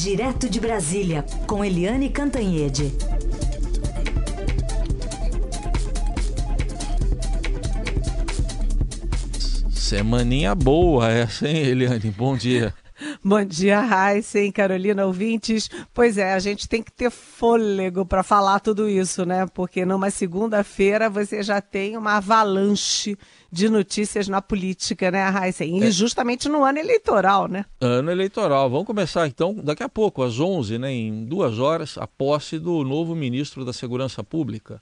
Direto de Brasília, com Eliane Cantanhede. Semaninha boa essa, hein, Eliane? Bom dia. Bom dia, Heisen, Carolina, ouvintes. Pois é, a gente tem que ter fôlego para falar tudo isso, né? Porque numa segunda-feira você já tem uma avalanche de notícias na política, né, Heisen? E é. justamente no ano eleitoral, né? Ano eleitoral. Vamos começar então daqui a pouco, às 11, né, em duas horas, a posse do novo ministro da Segurança Pública.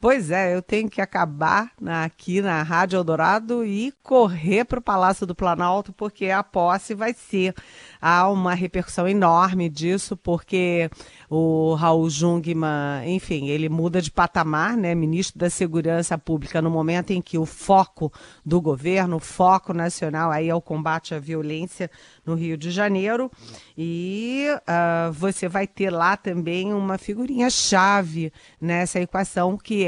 Pois é, eu tenho que acabar na, aqui na Rádio Eldorado e correr para o Palácio do Planalto, porque a posse vai ser. Há uma repercussão enorme disso, porque o Raul Jungmann, enfim, ele muda de patamar, né? Ministro da Segurança Pública, no momento em que o foco do governo, o foco nacional aí é o combate à violência no Rio de Janeiro. E uh, você vai ter lá também uma figurinha-chave nessa equação, que é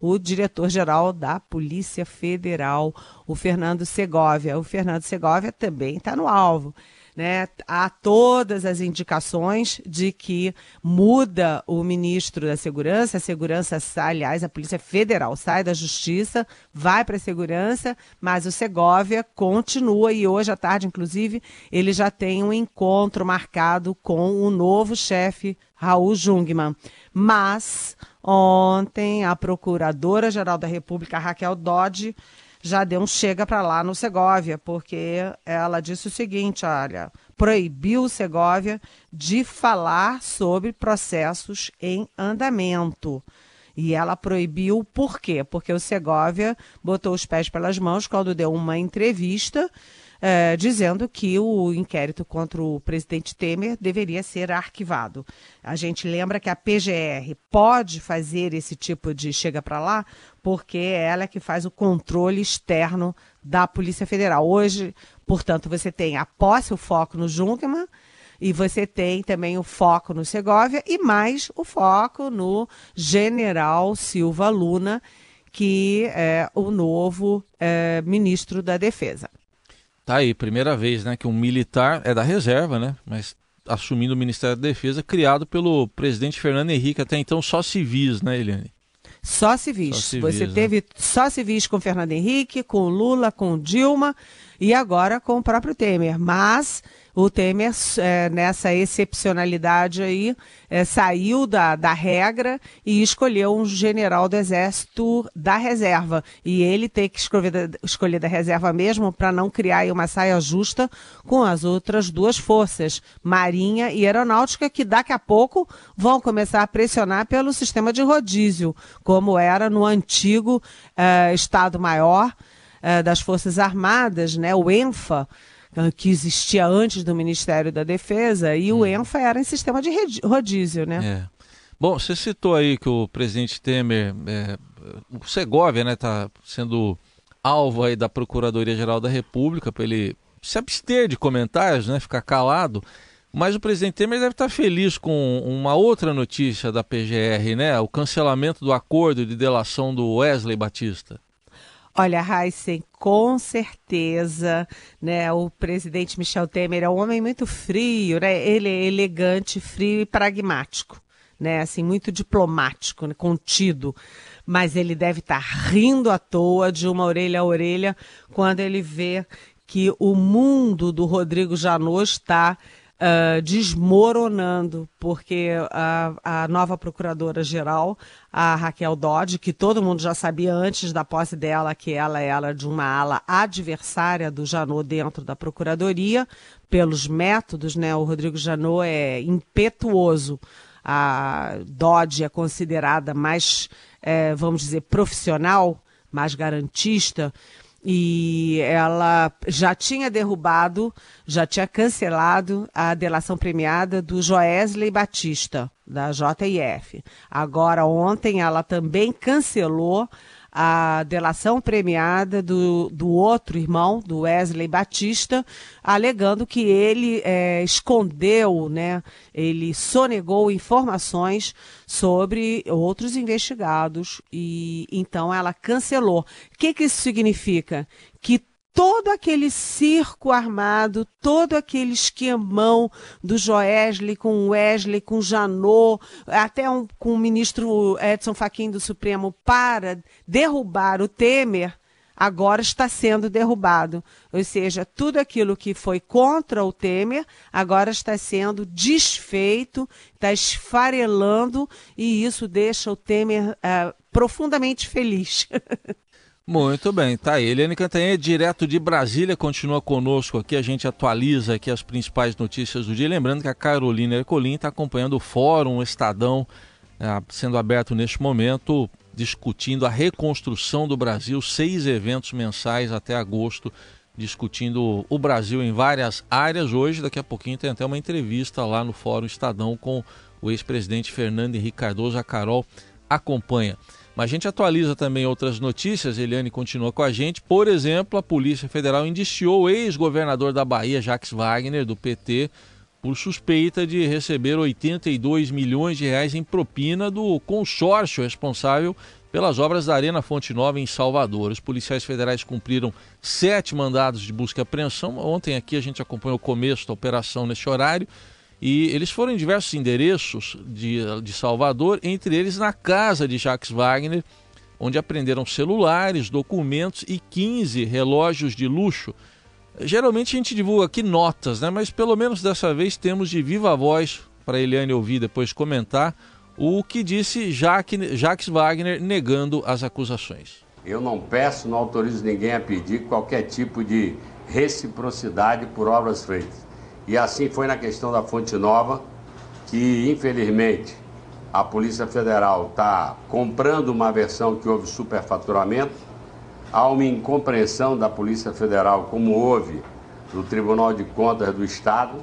o diretor-geral da Polícia Federal, o Fernando Segovia. O Fernando Segovia também está no alvo. Né, há todas as indicações de que muda o ministro da Segurança, a segurança, aliás, a Polícia Federal sai da Justiça, vai para a Segurança, mas o Segovia continua e hoje à tarde, inclusive, ele já tem um encontro marcado com o novo chefe, Raul Jungmann. Mas ontem a Procuradora-Geral da República, Raquel Dodge, já deu um chega para lá no Segovia, porque ela disse o seguinte: olha, proibiu o Segovia de falar sobre processos em andamento. E ela proibiu por quê? Porque o Segovia botou os pés pelas mãos quando deu uma entrevista é, dizendo que o inquérito contra o presidente Temer deveria ser arquivado. A gente lembra que a PGR pode fazer esse tipo de chega para lá, porque é ela que faz o controle externo da Polícia Federal. Hoje, portanto, você tem a posse, o foco no Jungmann, e você tem também o foco no Segovia e mais o foco no general Silva Luna, que é o novo é, ministro da Defesa. Tá aí, primeira vez, né, que um militar é da reserva, né, mas assumindo o Ministério da Defesa, criado pelo presidente Fernando Henrique, até então só civis, né, Eliane? Só civis. Só civis Você né? teve só civis com Fernando Henrique, com Lula, com Dilma e agora com o próprio Temer. Mas o Temer, é, nessa excepcionalidade aí, é, saiu da, da regra e escolheu um general do Exército da reserva. E ele tem que escolher da, escolher da reserva mesmo para não criar uma saia justa com as outras duas forças, Marinha e Aeronáutica, que daqui a pouco vão começar a pressionar pelo sistema de rodízio, como era no antigo é, Estado-Maior é, das Forças Armadas, né, o ENFA, que existia antes do Ministério da Defesa, e hum. o ENFA era em sistema de rodízio, né? É. Bom, você citou aí que o presidente Temer, é, o Segovia, né, está sendo alvo aí da Procuradoria-Geral da República para ele se abster de comentários, né, ficar calado. Mas o presidente Temer deve estar feliz com uma outra notícia da PGR, né? O cancelamento do acordo de delação do Wesley Batista. Olha, Heisen, com certeza, né? O presidente Michel Temer é um homem muito frio, né? Ele é elegante, frio e pragmático, né? Assim, muito diplomático, né? contido. Mas ele deve estar rindo à toa de uma orelha a orelha quando ele vê que o mundo do Rodrigo Janot está uh, desmoronando, porque a, a nova procuradora-geral, a Raquel Dodge, que todo mundo já sabia antes da posse dela que ela era de uma ala adversária do Janot dentro da procuradoria, pelos métodos, né? O Rodrigo Janot é impetuoso. A Dodge é considerada mais, é, vamos dizer, profissional, mais garantista e ela já tinha derrubado, já tinha cancelado a delação premiada do Joesley Batista, da JIF. Agora, ontem, ela também cancelou a delação premiada do, do outro irmão, do Wesley Batista, alegando que ele é, escondeu, né, ele sonegou informações sobre outros investigados e então ela cancelou. O que, que isso significa? Que todo aquele circo armado, todo aquele esquemão do Joesley com Wesley, com Janot, até um, com o ministro Edson Fachin do Supremo para derrubar o Temer, agora está sendo derrubado. Ou seja, tudo aquilo que foi contra o Temer agora está sendo desfeito, está esfarelando e isso deixa o Temer uh, profundamente feliz. Muito bem, tá aí. Eliane Cantanhede, direto de Brasília, continua conosco aqui. A gente atualiza aqui as principais notícias do dia. Lembrando que a Carolina Ercolim está acompanhando o Fórum Estadão, é, sendo aberto neste momento, discutindo a reconstrução do Brasil. Seis eventos mensais até agosto, discutindo o Brasil em várias áreas. Hoje, daqui a pouquinho, tem até uma entrevista lá no Fórum Estadão com o ex-presidente Fernando Henrique Cardoso. A Carol acompanha. Mas a gente atualiza também outras notícias, Eliane continua com a gente. Por exemplo, a Polícia Federal indiciou o ex-governador da Bahia, Jacques Wagner, do PT, por suspeita de receber 82 milhões de reais em propina do consórcio responsável pelas obras da Arena Fonte Nova em Salvador. Os policiais federais cumpriram sete mandados de busca e apreensão. Ontem aqui a gente acompanhou o começo da operação nesse horário. E eles foram em diversos endereços de, de Salvador, entre eles na casa de Jacques Wagner, onde apreenderam celulares, documentos e 15 relógios de luxo. Geralmente a gente divulga aqui notas, né? mas pelo menos dessa vez temos de viva voz para Eliane ouvir depois comentar o que disse Jacques, Jacques Wagner negando as acusações. Eu não peço, não autorizo ninguém a pedir qualquer tipo de reciprocidade por obras feitas. E assim foi na questão da Fonte Nova, que infelizmente a Polícia Federal está comprando uma versão que houve superfaturamento. Há uma incompreensão da Polícia Federal, como houve no Tribunal de Contas do Estado,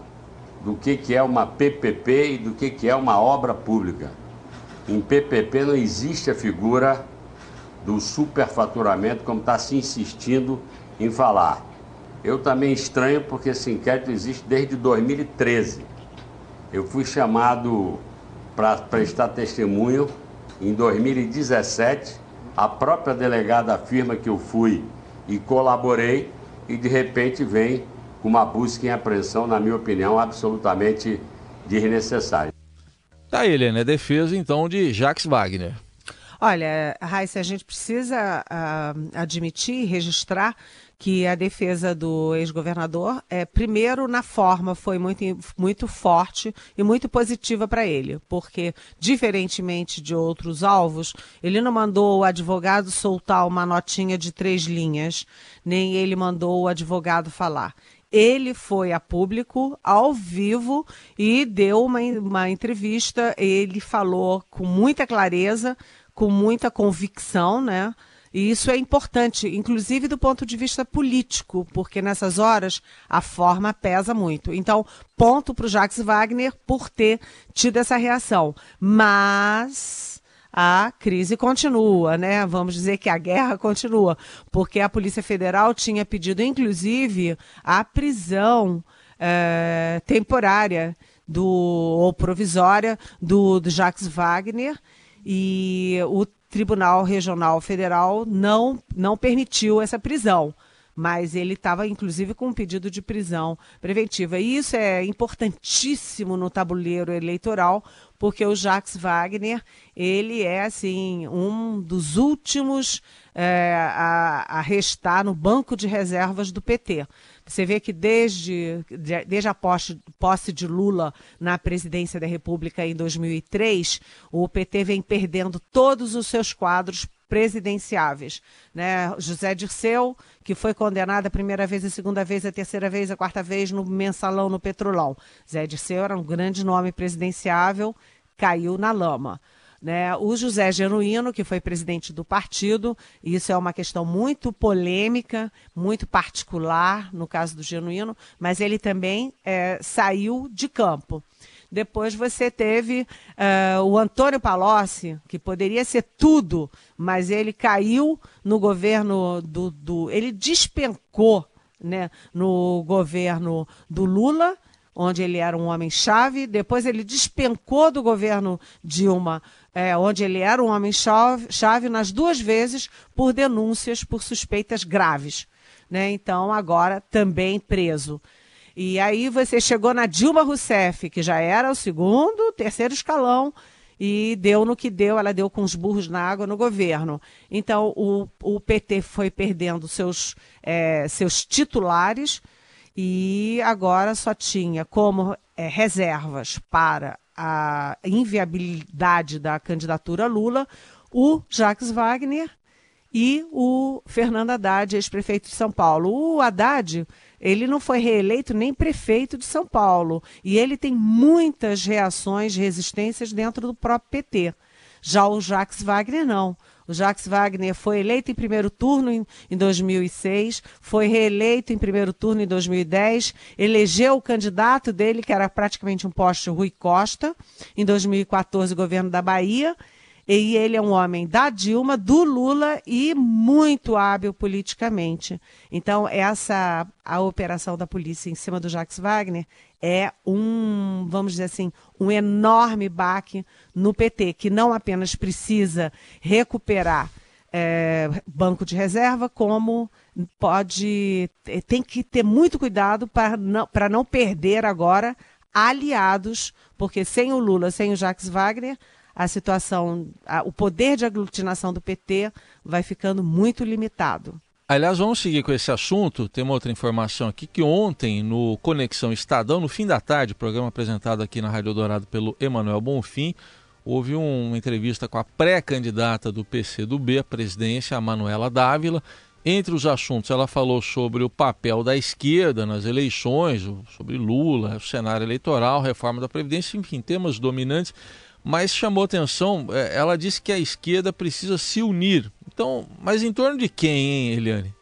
do que, que é uma PPP e do que, que é uma obra pública. Em PPP não existe a figura do superfaturamento, como está se insistindo em falar. Eu também estranho porque esse inquérito existe desde 2013. Eu fui chamado para prestar testemunho em 2017. A própria delegada afirma que eu fui e colaborei e de repente vem com uma busca em apreensão, na minha opinião, absolutamente desnecessária. Tá ele, né? Defesa então de Jacques Wagner. Olha, Raíssa, a gente precisa uh, admitir e registrar que a defesa do ex-governador, é, primeiro, na forma, foi muito, muito forte e muito positiva para ele, porque, diferentemente de outros alvos, ele não mandou o advogado soltar uma notinha de três linhas, nem ele mandou o advogado falar ele foi a público, ao vivo, e deu uma, uma entrevista. Ele falou com muita clareza, com muita convicção, né? E isso é importante, inclusive do ponto de vista político, porque nessas horas a forma pesa muito. Então, ponto para o Jacques Wagner por ter tido essa reação. Mas a crise continua, né? Vamos dizer que a guerra continua, porque a Polícia Federal tinha pedido, inclusive, a prisão é, temporária do, ou provisória do, do Jacques Wagner e o Tribunal Regional Federal não, não permitiu essa prisão mas ele estava inclusive com um pedido de prisão preventiva. E isso é importantíssimo no tabuleiro eleitoral, porque o Jacques Wagner, ele é assim um dos últimos é, a, a restar no banco de reservas do PT. Você vê que desde, desde a posse, posse de Lula na presidência da República em 2003, o PT vem perdendo todos os seus quadros presidenciáveis. Né? José Dirceu, que foi condenado a primeira vez, a segunda vez, a terceira vez, a quarta vez no mensalão no Petrolão. Zé Dirceu era um grande nome presidenciável, caiu na lama. Né? O José Genuíno, que foi presidente do partido, isso é uma questão muito polêmica, muito particular no caso do Genuíno, mas ele também é, saiu de campo. Depois você teve uh, o Antônio Palocci, que poderia ser tudo, mas ele caiu no governo do. do ele despencou né, no governo do Lula onde ele era um homem-chave. Depois ele despencou do governo Dilma, é, onde ele era um homem-chave nas duas vezes por denúncias por suspeitas graves. né? Então agora também preso. E aí você chegou na Dilma Rousseff, que já era o segundo, terceiro escalão, e deu no que deu, ela deu com os burros na água no governo. Então o, o PT foi perdendo seus, é, seus titulares e agora só tinha como é, reservas para a inviabilidade da candidatura Lula o Jacques Wagner e o Fernando Haddad, ex-prefeito de São Paulo. O Haddad, ele não foi reeleito nem prefeito de São Paulo, e ele tem muitas reações, resistências dentro do próprio PT. Já o Jacques Wagner não. O Jacques Wagner foi eleito em primeiro turno em, em 2006, foi reeleito em primeiro turno em 2010, elegeu o candidato dele, que era praticamente um poste Rui Costa, em 2014, governo da Bahia, e ele é um homem da Dilma, do Lula e muito hábil politicamente. Então, essa a operação da polícia em cima do Jacques Wagner é um, vamos dizer assim, um enorme baque no PT, que não apenas precisa recuperar é, banco de reserva, como pode tem que ter muito cuidado para não, não perder agora aliados, porque sem o Lula, sem o Jacques Wagner, a situação, a, o poder de aglutinação do PT vai ficando muito limitado. Aliás, vamos seguir com esse assunto. Tem uma outra informação aqui que ontem, no Conexão Estadão, no fim da tarde, programa apresentado aqui na Rádio Dourado pelo Emanuel Bonfim, houve uma entrevista com a pré-candidata do PCdoB à presidência, a Manuela Dávila. Entre os assuntos, ela falou sobre o papel da esquerda nas eleições, sobre Lula, o cenário eleitoral, reforma da Previdência, enfim, temas dominantes mas chamou atenção, é, ela disse que a esquerda precisa se unir. Então, mas em torno de quem, hein, Eliane?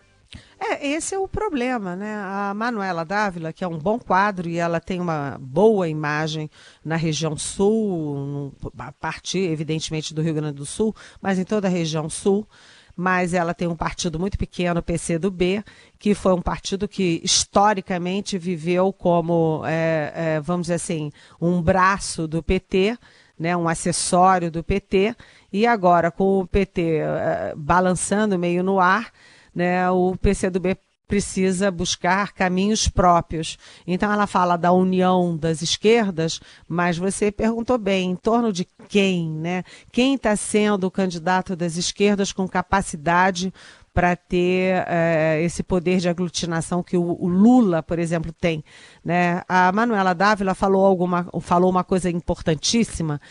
É, esse é o problema, né? A Manuela Dávila, que é um bom quadro e ela tem uma boa imagem na região sul, a partir, evidentemente, do Rio Grande do Sul, mas em toda a região sul. Mas ela tem um partido muito pequeno, o PCdoB, que foi um partido que historicamente viveu como, é, é, vamos dizer assim, um braço do PT né, um acessório do PT, e agora com o PT uh, eh, balançando meio no ar, né, o PCdoB precisa buscar caminhos próprios. Então ela fala da união das esquerdas, mas você perguntou bem, em torno de quem, né? Quem está sendo o candidato das esquerdas com capacidade para ter é, esse poder de aglutinação que o, o, Lula, por exemplo, tem. Né? A Manuela Dávila falou, alguma, falou uma coisa importantíssima,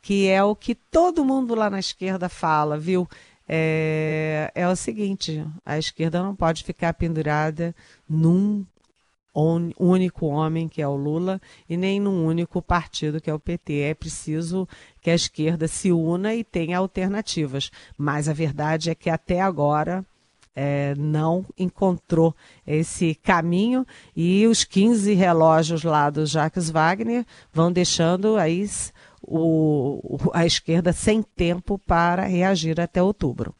que é o que todo mundo lá na esquerda fala, viu? É, é o seguinte: a esquerda não pode ficar pendurada num único homem, que é o Lula, e nem num único partido, que é o PT. É preciso que a esquerda se una e tenha alternativas. Mas a verdade é que até agora é, não encontrou esse caminho e os 15 relógios lá do Jacques Wagner vão deixando aí o, a esquerda sem tempo para reagir até outubro.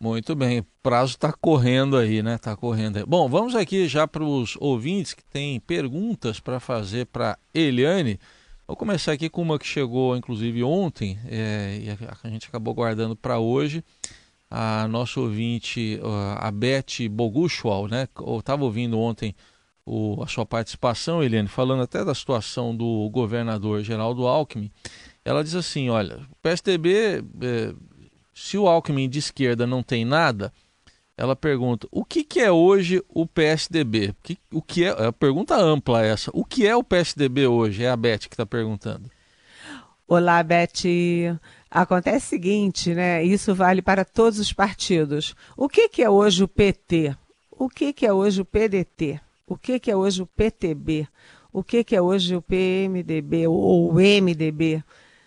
Muito bem, o prazo está correndo aí, né? Está correndo. Aí. Bom, vamos aqui já para os ouvintes que têm perguntas para fazer para Eliane. Vou começar aqui com uma que chegou, inclusive, ontem, é, e a gente acabou guardando para hoje a nossa ouvinte, a Beth Boguchual, né? Eu estava ouvindo ontem o, a sua participação, Eliane, falando até da situação do governador Geraldo Alckmin. Ela diz assim: olha, o PSDB, é, se o Alckmin de esquerda não tem nada, ela pergunta: o que, que é hoje o PSDB? O que, o que é, é a pergunta ampla essa. O que é o PSDB hoje? É a Beth que está perguntando. Olá, Beth. Acontece o seguinte, né? Isso vale para todos os partidos. O que, que é hoje o PT? O que, que é hoje o PDT? O que, que é hoje o PTB? O que, que é hoje o PMDB ou o MDB?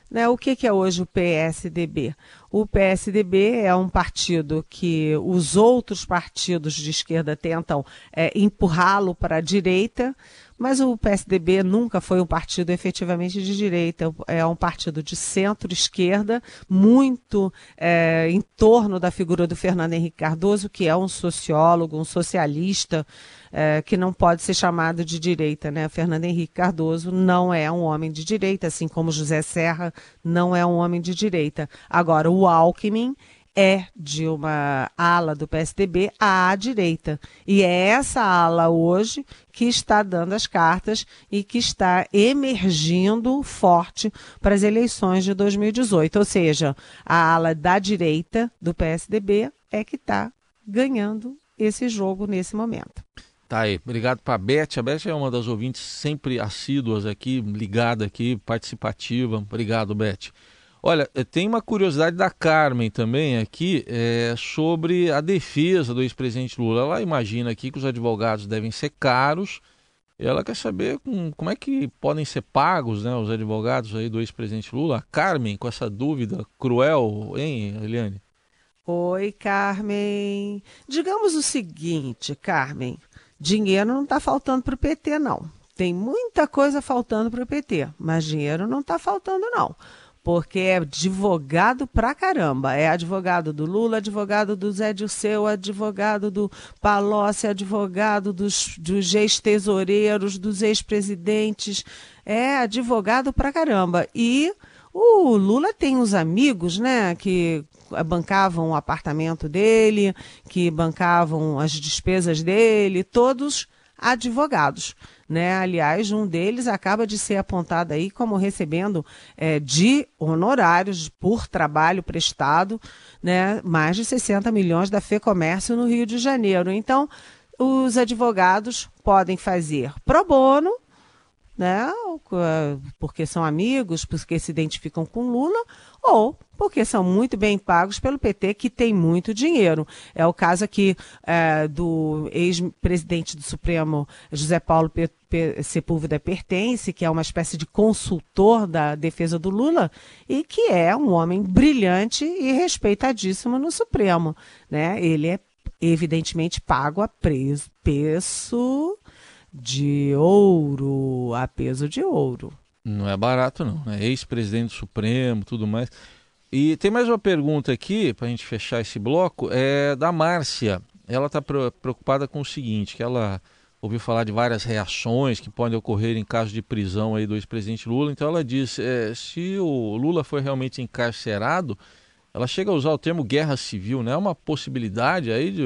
Né? O que, que é hoje o PSDB? O PSDB é um partido que os outros partidos de esquerda tentam é, empurrá-lo para a direita, mas o PSDB nunca foi um partido efetivamente de direita, é um partido de centro-esquerda, muito é, em torno da figura do Fernando Henrique Cardoso, que é um sociólogo, um socialista, é, que não pode ser chamado de direita. Né? Fernando Henrique Cardoso não é um homem de direita, assim como José Serra não é um homem de direita. Agora, o Alckmin é de uma ala do PSDB à direita. E é essa ala hoje que está dando as cartas e que está emergindo forte para as eleições de 2018. Ou seja, a ala da direita do PSDB é que está ganhando esse jogo nesse momento. Tá aí, obrigado para a Beth. A Beth é uma das ouvintes sempre assíduas aqui, ligada aqui, participativa. Obrigado, Beth. Olha, eh, tem uma curiosidade da Carmen também aqui é, sobre a defesa do ex-presidente Lula. Ela imagina aqui que os advogados devem ser caros. Ela quer saber com, como é que podem ser pagos né, os advogados aí do ex-presidente Lula. Carmen, com essa dúvida cruel, hein, Eliane? Oi, Carmen. Digamos o seguinte, Carmen: dinheiro não está faltando para o PT, não. Tem muita coisa faltando para o PT, mas dinheiro não está faltando, não porque é advogado pra caramba. É advogado do Lula, advogado do Zé Dirceu, advogado do Palocci, advogado dos, dos ex-tesoureiros, dos ex-presidentes. É advogado pra caramba. E o Lula tem uns amigos, né, que bancavam o apartamento dele, que bancavam as despesas dele, todos advogados. Né? Aliás, um deles acaba de ser apontado aí como recebendo é, de honorários por trabalho prestado né, mais de 60 milhões da FEComércio no Rio de Janeiro. Então, os advogados podem fazer pro bono, né, porque são amigos, porque se identificam com Lula, ou porque são muito bem pagos pelo PT, que tem muito dinheiro. É o caso aqui é, do ex-presidente do Supremo, José Paulo P P Sepúlveda Pertence, que é uma espécie de consultor da defesa do Lula, e que é um homem brilhante e respeitadíssimo no Supremo. Né? Ele é evidentemente pago a preço de ouro, a peso de ouro. Não é barato, não. É ex-presidente Supremo, tudo mais. E tem mais uma pergunta aqui, para a gente fechar esse bloco, é da Márcia. Ela está preocupada com o seguinte, que ela ouviu falar de várias reações que podem ocorrer em caso de prisão aí do ex-presidente Lula. Então ela diz, é, se o Lula foi realmente encarcerado, ela chega a usar o termo guerra civil, né? É uma possibilidade aí de,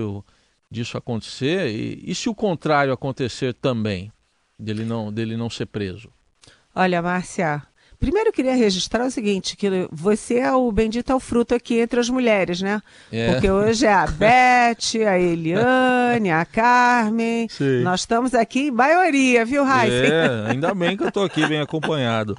disso acontecer? E, e se o contrário acontecer também, dele não, dele não ser preso? Olha, Márcia, primeiro eu queria registrar o seguinte, que você é o bendito ao fruto aqui entre as mulheres, né? É. Porque hoje é a Beth, a Eliane, a Carmen. Sim. Nós estamos aqui em maioria, viu, Raíssa? É, ainda bem que eu estou aqui bem acompanhado.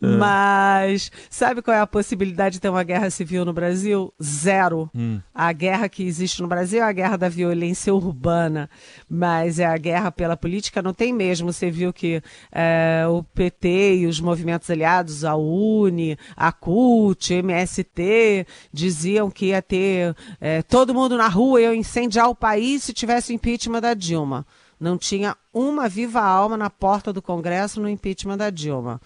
Mas sabe qual é a possibilidade de ter uma guerra civil no Brasil? Zero. Hum. A guerra que existe no Brasil é a guerra da violência urbana, mas é a guerra pela política não tem mesmo. Você viu que é, o PT e os movimentos aliados, a UNE, a CUT, MST, diziam que ia ter é, todo mundo na rua, ia incendiar o país se tivesse o impeachment da Dilma. Não tinha uma viva alma na porta do Congresso no impeachment da Dilma.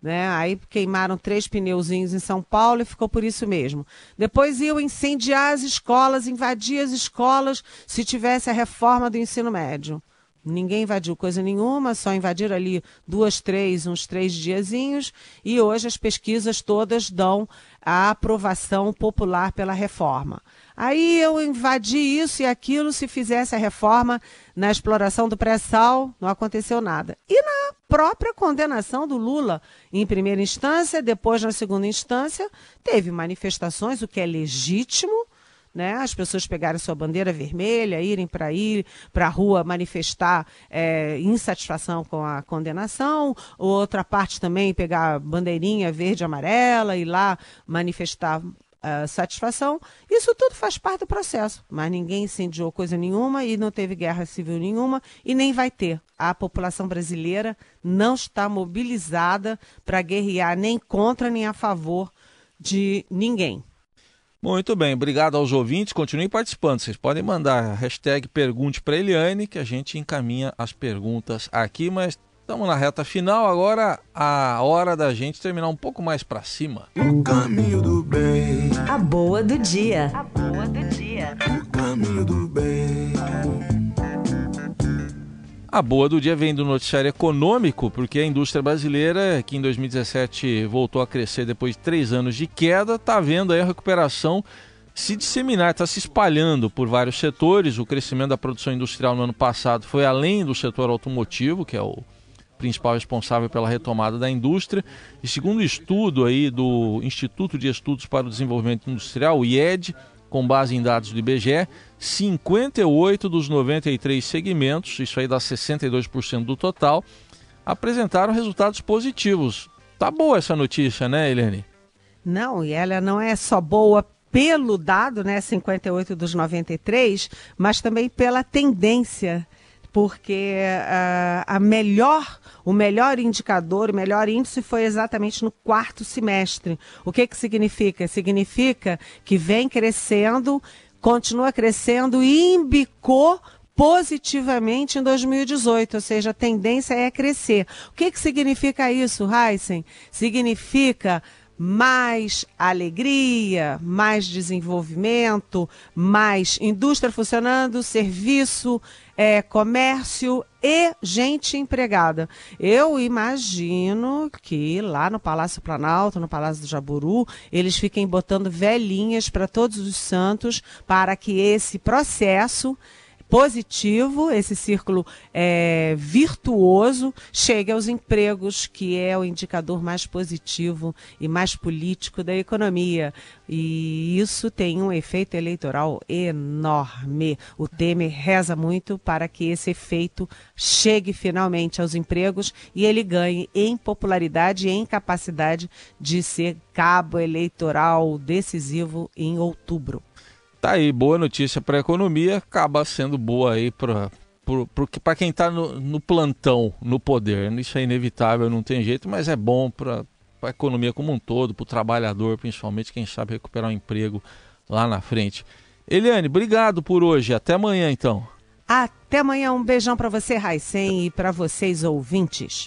Né? Aí queimaram três pneuzinhos em São Paulo e ficou por isso mesmo. Depois iam incendiar as escolas, invadir as escolas se tivesse a reforma do ensino médio. Ninguém invadiu coisa nenhuma, só invadiram ali duas, três, uns três diazinhos, e hoje as pesquisas todas dão a aprovação popular pela reforma. Aí eu invadi isso e aquilo, se fizesse a reforma na exploração do pré-sal, não aconteceu nada. E na própria condenação do Lula, em primeira instância, depois na segunda instância, teve manifestações, o que é legítimo, né? As pessoas pegarem sua bandeira vermelha, irem para ir para a rua manifestar é, insatisfação com a condenação, outra parte também pegar bandeirinha verde e amarela e lá manifestar Uh, satisfação. Isso tudo faz parte do processo, mas ninguém incendiou coisa nenhuma e não teve guerra civil nenhuma e nem vai ter. A população brasileira não está mobilizada para guerrear nem contra nem a favor de ninguém. Muito bem, obrigado aos ouvintes. Continuem participando. Vocês podem mandar a hashtag Pergunte para Eliane, que a gente encaminha as perguntas aqui, mas Estamos na reta final, agora a hora da gente terminar um pouco mais para cima. O caminho do bem. A boa do dia. A boa do dia. O caminho do bem. A boa do dia vem do noticiário econômico, porque a indústria brasileira, que em 2017 voltou a crescer depois de três anos de queda, está vendo a recuperação se disseminar, está se espalhando por vários setores. O crescimento da produção industrial no ano passado foi além do setor automotivo, que é o principal responsável pela retomada da indústria. E segundo o estudo aí do Instituto de Estudos para o Desenvolvimento Industrial, o IED, com base em dados do IBGE, 58 dos 93 segmentos, isso aí dá 62% do total, apresentaram resultados positivos. Tá boa essa notícia, né, Helene? Não, e ela não é só boa pelo dado, né, 58 dos 93, mas também pela tendência porque uh, a melhor, o melhor indicador, o melhor índice foi exatamente no quarto semestre. O que, que significa? Significa que vem crescendo, continua crescendo e embicou positivamente em 2018, ou seja, a tendência é crescer. O que, que significa isso, Heisen? Significa mais alegria, mais desenvolvimento, mais indústria funcionando, serviço, é, comércio e gente empregada. Eu imagino que lá no Palácio Planalto, no Palácio do Jaburu, eles fiquem botando velhinhas para todos os santos para que esse processo positivo, esse círculo é, virtuoso, chegue aos empregos, que é o indicador mais positivo e mais político da economia. E isso tem um efeito eleitoral enorme. O Temer reza muito para que esse efeito chegue finalmente aos empregos e ele ganhe em popularidade e em capacidade de ser cabo eleitoral decisivo em outubro. Tá aí, boa notícia para a economia, acaba sendo boa aí para para quem está no, no, plantão, no poder. Isso é inevitável, não tem jeito, mas é bom para a economia como um todo, para o trabalhador, principalmente, quem sabe recuperar um emprego lá na frente. Eliane, obrigado por hoje. Até amanhã, então. Até amanhã. Um beijão para você, Raicen, e para vocês, ouvintes.